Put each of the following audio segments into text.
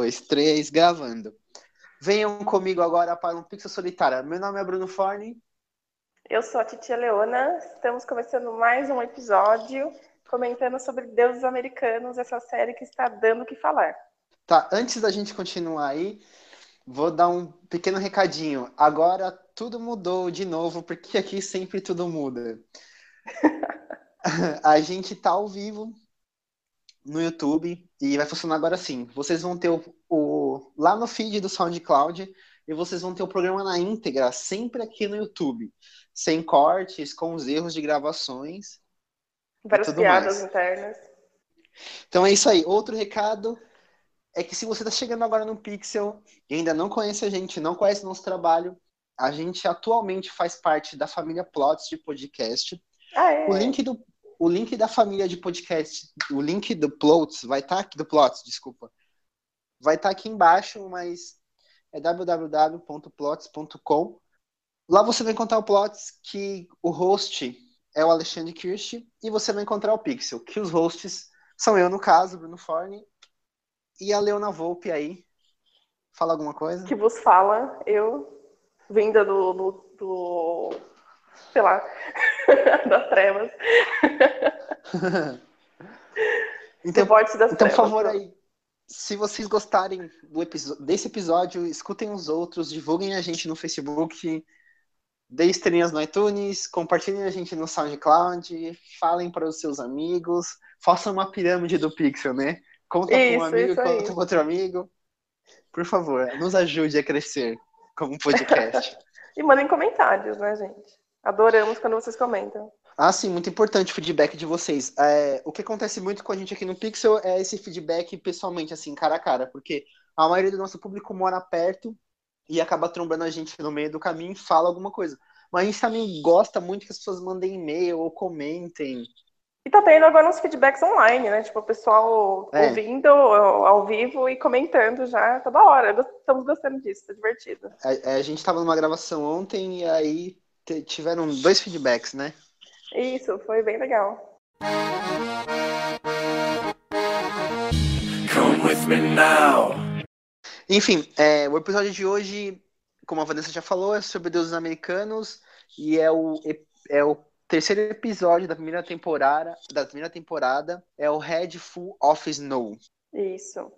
dois, três, gravando. Venham comigo agora para um Pixel Solitária. Meu nome é Bruno Forne. Eu sou a Titia Leona. Estamos começando mais um episódio comentando sobre deuses americanos, essa série que está dando o que falar. Tá, antes da gente continuar aí, vou dar um pequeno recadinho. Agora tudo mudou de novo, porque aqui sempre tudo muda. a gente tá ao vivo no YouTube e vai funcionar agora sim. Vocês vão ter o, o, lá no feed do SoundCloud e vocês vão ter o programa na íntegra sempre aqui no YouTube, sem cortes, com os erros de gravações. Várias piadas mais. internas. Então é isso aí. Outro recado é que se você está chegando agora no Pixel e ainda não conhece a gente, não conhece nosso trabalho, a gente atualmente faz parte da família Plots de podcast. Ah, é? O link do o link da família de podcast, o link do Plots vai estar tá aqui, do Plots, desculpa, vai estar tá aqui embaixo, mas é www.plots.com. Lá você vai encontrar o Plots, que o host é o Alexandre Kirsch, e você vai encontrar o Pixel, que os hosts são eu, no caso, Bruno Forne, e a Leona Volpe aí. Fala alguma coisa? Que vos fala, eu, vinda do, do, do sei lá, das trevas. então, das então trevas. por favor, aí, se vocês gostarem do desse episódio, escutem os outros, divulguem a gente no Facebook, deem estrelinhas no iTunes, compartilhem a gente no SoundCloud, falem para os seus amigos, façam uma pirâmide do Pixel, né? Conta com um amigo, conta com outro amigo. Por favor, nos ajude a crescer como podcast. e mandem comentários, né, gente? Adoramos quando vocês comentam. Ah, sim, muito importante o feedback de vocês. É, o que acontece muito com a gente aqui no Pixel é esse feedback pessoalmente, assim, cara a cara, porque a maioria do nosso público mora perto e acaba trombando a gente no meio do caminho e fala alguma coisa. Mas a gente também gosta muito que as pessoas mandem e-mail ou comentem. E tá tendo agora uns feedbacks online, né? Tipo, o pessoal é. ouvindo ao vivo e comentando já toda hora. Estamos gostando disso, tá divertido. A, a gente tava numa gravação ontem e aí tiveram dois feedbacks, né? Isso, foi bem legal. Come with me now. Enfim, é, o episódio de hoje, como a Vanessa já falou, é sobre deuses americanos e é o, é o terceiro episódio da primeira temporada, da primeira temporada é o Head Full of Snow. Isso.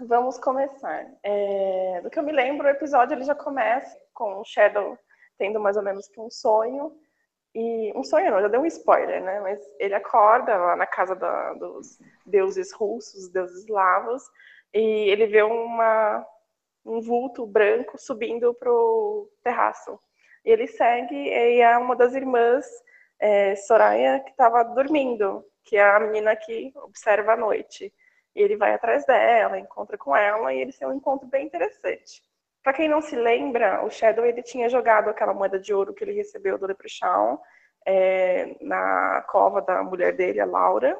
Vamos começar. É, do que eu me lembro, o episódio ele já começa com o Shadow tendo mais ou menos que um sonho. E um sonho não, já deu um spoiler, né? Mas ele acorda lá na casa da, dos deuses russos, deuses eslavos, e ele vê uma, um vulto branco subindo pro terraço. E ele segue, e é uma das irmãs, é, Soraya, que estava dormindo, que é a menina que observa à noite. E ele vai atrás dela, encontra com ela, e eles têm um encontro bem interessante. Para quem não se lembra, o Shadow ele tinha jogado aquela moeda de ouro que ele recebeu do Leprechaun é, na cova da mulher dele, a Laura.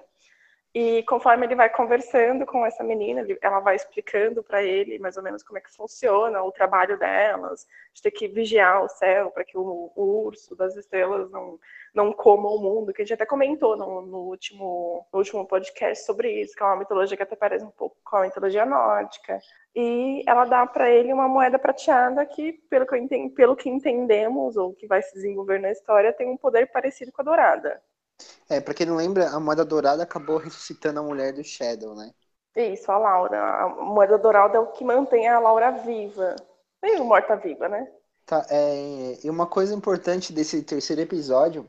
E conforme ele vai conversando com essa menina, ela vai explicando para ele mais ou menos como é que funciona o trabalho delas, de ter que vigiar o céu para que o, urso das estrelas não, não coma o mundo, que a gente até comentou no, no, último, no último podcast sobre isso, que é uma mitologia que até parece um pouco com a mitologia nórdica e ela dá para ele uma moeda prateada que, pelo que, entendi, pelo que entendemos, ou que vai se desenvolver na história, tem um poder parecido com a dourada. É, para quem não lembra, a moeda dourada acabou ressuscitando a mulher do Shadow, né? Isso, a Laura. A moeda dourada é o que mantém a Laura viva. Meio morta-viva, né? Tá, é... e uma coisa importante desse terceiro episódio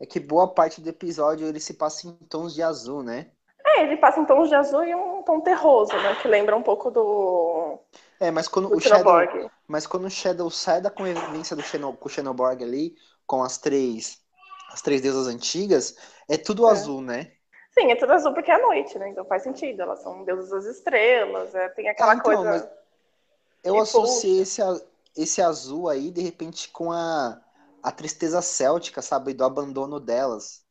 é que boa parte do episódio ele se passa em tons de azul, né? É, ele passa em tons de azul e um tom terroso, né? Que lembra um pouco do. É, mas quando o Shadow, mas quando o Shadow sai da convivência do Xeno, com o Xenoborg ali, com as três, as três deusas antigas, é tudo é. azul, né? Sim, é tudo azul porque é noite, né? Então faz sentido. Elas são deusas das estrelas, é, tem aquela ah, então, coisa. eu associei esse, esse azul aí, de repente, com a, a tristeza céltica, sabe? Do abandono delas.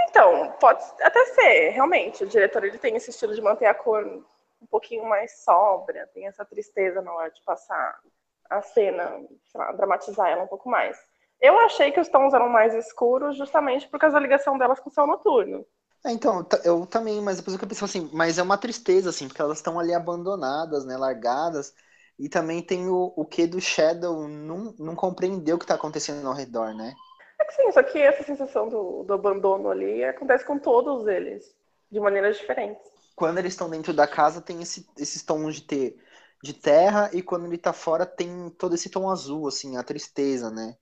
Então, pode até ser, realmente. O diretor ele tem esse estilo de manter a cor um pouquinho mais sóbria, tem essa tristeza na hora de passar a cena, lá, dramatizar ela um pouco mais. Eu achei que os tons eram mais escuros justamente por causa da ligação delas com o céu noturno. É, então, eu também, mas depois eu pensei assim, mas é uma tristeza, assim, porque elas estão ali abandonadas, né, largadas, e também tem o, o que do Shadow não, não compreendeu o que está acontecendo ao redor, né? É que sim, só que essa sensação do, do abandono ali acontece com todos eles, de maneiras diferentes. Quando eles estão dentro da casa, tem esse, esses tons de ter de terra, e quando ele tá fora, tem todo esse tom azul, assim, a tristeza, né?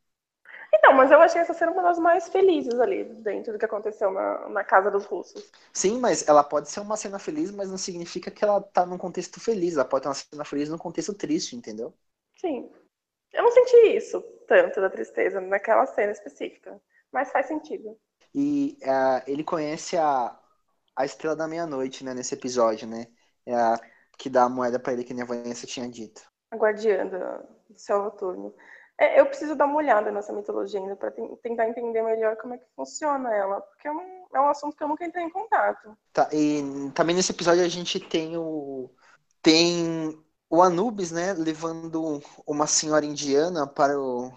Então, mas eu achei essa cena uma das mais felizes ali, dentro do que aconteceu na, na casa dos russos. Sim, mas ela pode ser uma cena feliz, mas não significa que ela tá num contexto feliz. Ela pode ter uma cena feliz num contexto triste, entendeu? Sim. Eu não senti isso tanto da tristeza naquela cena específica, mas faz sentido. E uh, ele conhece a, a Estrela da Meia-Noite, né, nesse episódio, né? É a que dá a moeda para ele, que a Vanessa tinha dito. A guardiã do céu noturno. É, eu preciso dar uma olhada nessa mitologia ainda para tentar entender melhor como é que funciona ela, porque é um, é um assunto que eu nunca entrei em contato. Tá, e também nesse episódio a gente tem o tem o Anubis, né, levando uma senhora indiana para o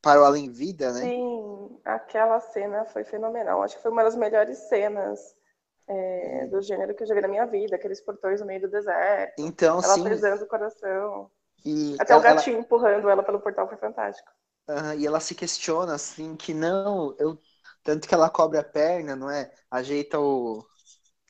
para o além vida, né? Sim, aquela cena foi fenomenal. Acho que foi uma das melhores cenas é, do gênero que eu já vi na minha vida, aqueles portões no meio do deserto. Então, ela sim. pesando o coração. E Até ela, o gatinho ela... empurrando ela pelo portal foi fantástico. Uh, e ela se questiona, assim, que não, eu. Tanto que ela cobre a perna, não é? Ajeita o.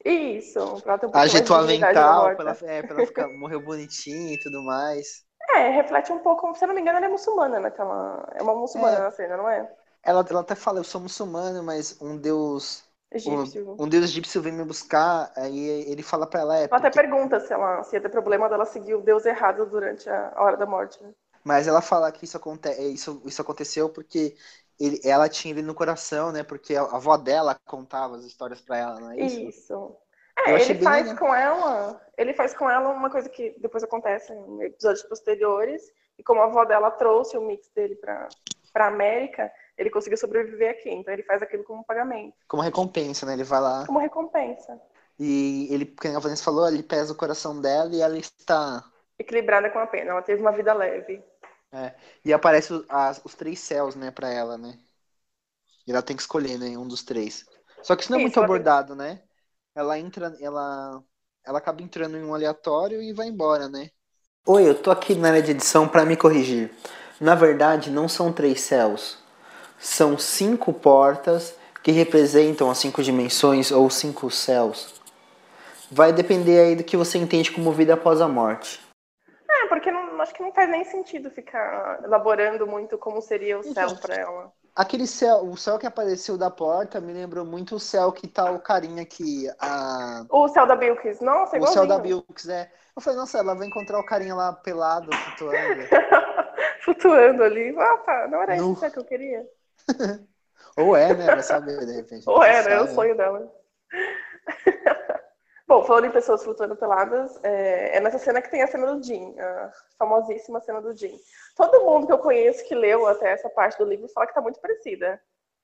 Isso, pra ter um Ajeita o avental pra ela, é, pra ela ficar, morrer bonitinho e tudo mais. É, reflete um pouco, se eu não me engano, ela é muçulmana naquela. É uma muçulmana é. na cena, não é? Ela, ela até fala, eu sou muçulmano, mas um deus Egípcio. Um, um deus egípcio vem me buscar, aí ele fala pra ela. É, ela até pergunta se, ela, se ia ter problema dela seguir o deus errado durante a hora da morte. Né? Mas ela fala que isso, aconte... isso, isso aconteceu porque ele, ela tinha ele no coração, né? Porque a avó dela contava as histórias pra ela, não é isso? Isso. É, ele faz legal. com ela. Ele faz com ela uma coisa que depois acontece em episódios posteriores. E como a avó dela trouxe o mix dele pra, pra América, ele conseguiu sobreviver aqui. Então ele faz aquilo como pagamento. Como recompensa, né? Ele vai lá. Como recompensa. E ele, como a Vanessa falou, ele pesa o coração dela e ela está. Equilibrada com a pena. Ela teve uma vida leve. É. E aparece os, as, os três céus, né, pra ela, né? E ela tem que escolher, né? Um dos três. Só que isso não é isso, muito abordado, tem... né? Ela entra, ela, ela acaba entrando em um aleatório e vai embora, né? Oi, eu tô aqui na área de edição para me corrigir. Na verdade, não são três céus são cinco portas que representam as cinco dimensões ou cinco céus. Vai depender aí do que você entende como vida após a morte. É, porque não, acho que não faz nem sentido ficar elaborando muito como seria o céu para ela. Aquele céu, o céu que apareceu da porta me lembrou muito o céu que tá o carinha aqui. A... O céu da Bilks, nossa, igualzinho. O céu da Bilks, é. Eu falei, nossa, ela vai encontrar o carinha lá pelado, flutuando. flutuando ali. Tá, não era no... isso que eu queria. Ou é, né? Vai saber, de repente. Ou é, né? É o sonho dela. Bom, falando em pessoas flutuando peladas, é, é, nessa cena que tem a cena do Jim, a famosíssima cena do Jim. Todo mundo que eu conheço que leu até essa parte do livro fala que tá muito parecida.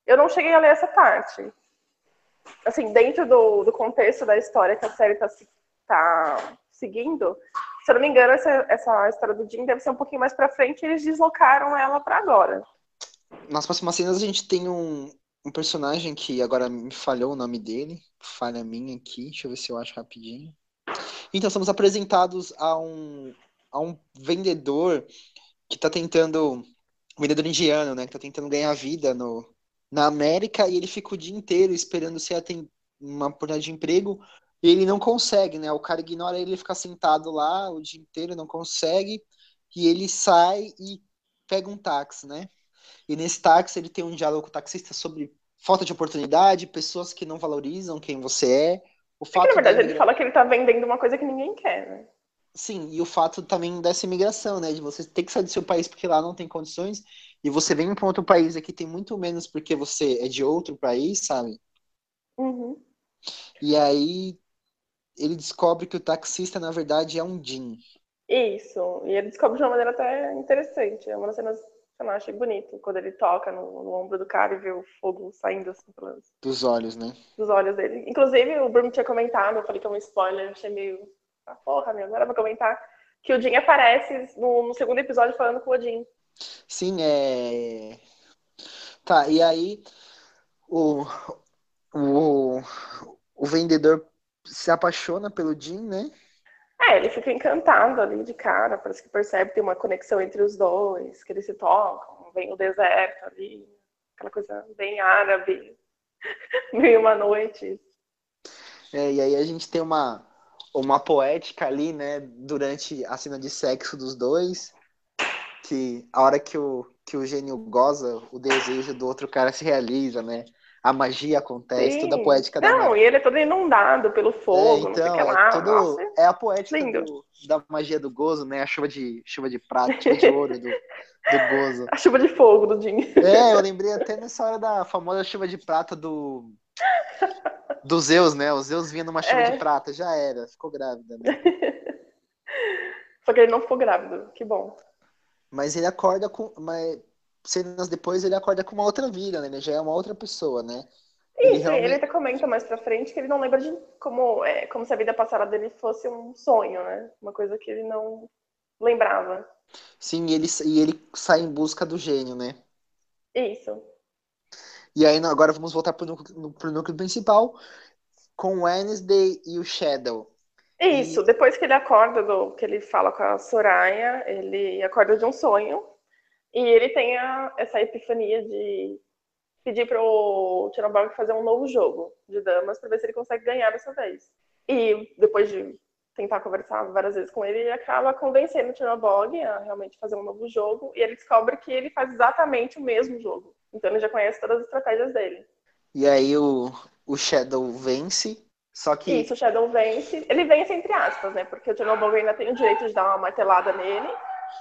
Eu não cheguei a ler essa parte. Assim, dentro do, do contexto da história que a série tá, tá seguindo, se eu não me engano, essa, essa história do Jim deve ser um pouquinho mais pra frente e eles deslocaram ela para agora nas próximas cenas a gente tem um, um personagem que agora me falhou o nome dele, falha minha aqui, deixa eu ver se eu acho rapidinho. Então, somos apresentados a um, a um vendedor que está tentando, um vendedor indiano, né, que está tentando ganhar vida no, na América e ele fica o dia inteiro esperando se tem uma oportunidade de emprego e ele não consegue, né, o cara ignora ele, ele fica sentado lá o dia inteiro, não consegue e ele sai e pega um táxi, né, e nesse táxi ele tem um diálogo com o taxista sobre falta de oportunidade, pessoas que não valorizam quem você é. O fato é que, na verdade, ele fala que ele tá vendendo uma coisa que ninguém quer, né? Sim, e o fato também dessa imigração, né? De você ter que sair do seu país porque lá não tem condições, e você vem para outro país aqui tem muito menos porque você é de outro país, sabe? Uhum. E aí ele descobre que o taxista, na verdade, é um Jin. Isso, e ele descobre de uma maneira até interessante. É uma das cenas eu achei bonito quando ele toca no, no, ombro do cara e vê o fogo saindo assim pelas... Dos olhos, né? Dos olhos dele. Inclusive, o Bruno tinha comentado, eu falei que é um spoiler, achei meio. Ah, porra, meu, não era pra comentar. Que o Jim aparece no, no segundo episódio falando com o Odin. Sim, é. Tá, e aí o, o, o vendedor se apaixona pelo Jim, né? É, ele fica encantado ali de cara, parece que percebe que tem uma conexão entre os dois, que eles se tocam, vem o deserto ali, aquela coisa bem árabe, meio uma noite. É, e aí a gente tem uma, uma poética ali, né, durante a cena de sexo dos dois, que a hora que o, que o gênio goza, o desejo do outro cara se realiza, né? A magia acontece, Sim. toda a poética não, da Não, e ele é todo inundado pelo fogo, é, então, é, lá, todo, é a poética do, da magia do gozo, né? A chuva de, chuva de prata, chuva de ouro do, do gozo. A chuva de fogo do Jim. É, eu lembrei até nessa hora da famosa chuva de prata do do Zeus, né? O Zeus vinha numa chuva é. de prata, já era, ficou grávida, né? Só que ele não ficou grávido, que bom. Mas ele acorda com. Mas cenas depois ele acorda com uma outra vida, né? Ele já é uma outra pessoa, né? Isso, ele, realmente... ele até comenta mais pra frente que ele não lembra de como, é, como se a vida passada dele fosse um sonho, né? Uma coisa que ele não lembrava. Sim, e ele, e ele sai em busca do gênio, né? Isso. E aí agora vamos voltar pro núcleo, pro núcleo principal com o Wednesday e o Shadow. Isso, e... depois que ele acorda, do, que ele fala com a Soraya, ele acorda de um sonho e ele tem a, essa epifania de pedir para o fazer um novo jogo de damas para ver se ele consegue ganhar dessa vez. E depois de tentar conversar várias vezes com ele, ele acaba convencendo o Chernobyl a realmente fazer um novo jogo e ele descobre que ele faz exatamente o mesmo jogo. Então ele já conhece todas as estratégias dele. E aí o, o Shadow vence, só que... Isso, o Shadow vence. Ele vence entre aspas, né? Porque o Chernobyl ainda tem o direito de dar uma martelada nele,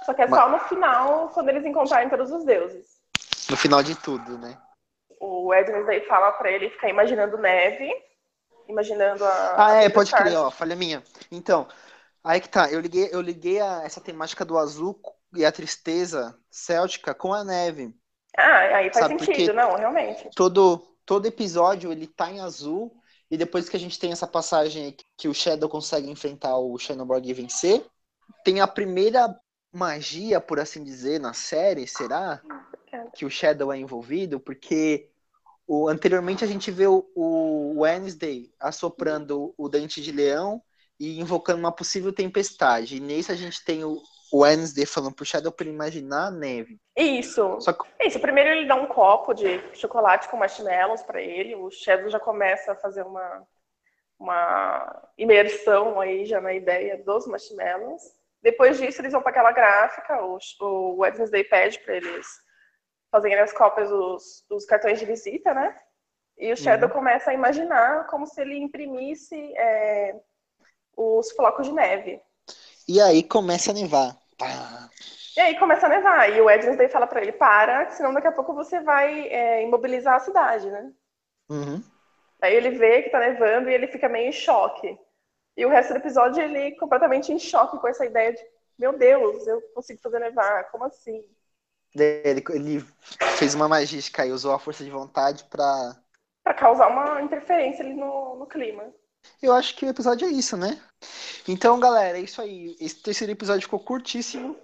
só que é Mas... só no final, quando eles encontrarem todos os deuses. No final de tudo, né? O Edmund aí fala pra ele ficar imaginando neve, imaginando a. Ah, é, pode crer, ó, falha minha. Então, aí que tá, eu liguei, eu liguei a, essa temática do azul e a tristeza céltica com a neve. Ah, aí faz Sabe, sentido, não, realmente. Todo, todo episódio ele tá em azul, e depois que a gente tem essa passagem que o Shadow consegue enfrentar o Shadowborg e vencer, tem a primeira magia, por assim dizer, na série, será? Que o Shadow é envolvido, porque o, anteriormente a gente vê o, o Wednesday assoprando o dente de leão e invocando uma possível tempestade. E nesse a gente tem o, o Wednesday falando pro Shadow pra imaginar a neve. Isso. Que... Isso. Primeiro ele dá um copo de chocolate com marshmallows para ele. O Shadow já começa a fazer uma, uma imersão aí já na ideia dos marshmallows. Depois disso, eles vão para aquela gráfica. O, o Wednesday pede para eles fazerem as cópias dos, dos, cartões de visita, né? E o Shadow uhum. começa a imaginar como se ele imprimisse é, os flocos de neve. E aí começa a nevar. Pá. E aí começa a nevar. E o Wednesday fala para ele: para, senão daqui a pouco você vai é, imobilizar a cidade, né? Uhum. Aí ele vê que tá nevando e ele fica meio em choque. E o resto do episódio ele completamente em choque com essa ideia de: meu Deus, eu consigo fazer nevar, como assim? Ele, ele fez uma magia e usou a força de vontade para para causar uma interferência ali no, no clima. Eu acho que o episódio é isso, né? Então, galera, é isso aí. Esse terceiro episódio ficou curtíssimo.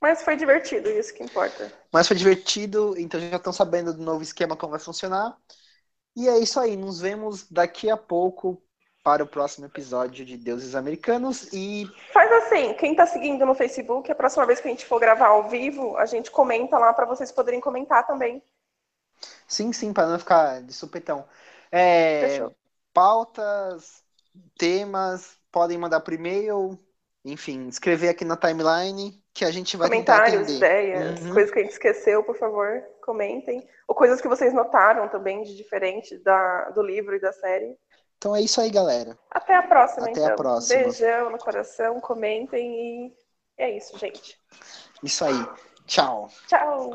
Mas foi divertido, isso que importa. Mas foi divertido, então já estão sabendo do novo esquema como vai funcionar. E é isso aí, nos vemos daqui a pouco para o próximo episódio de Deuses Americanos e faz assim, quem está seguindo no Facebook, a próxima vez que a gente for gravar ao vivo, a gente comenta lá para vocês poderem comentar também. Sim, sim, para não ficar de supetão. É, Fechou pautas, temas, podem mandar por e-mail, enfim, escrever aqui na timeline que a gente vai Comentários, ideias, uhum. coisas que a gente esqueceu, por favor, comentem. Ou coisas que vocês notaram também de diferente da, do livro e da série. Então é isso aí, galera. Até a próxima, Até então. a próxima. Beijão no coração, comentem e é isso, gente. Isso aí. Tchau. Tchau.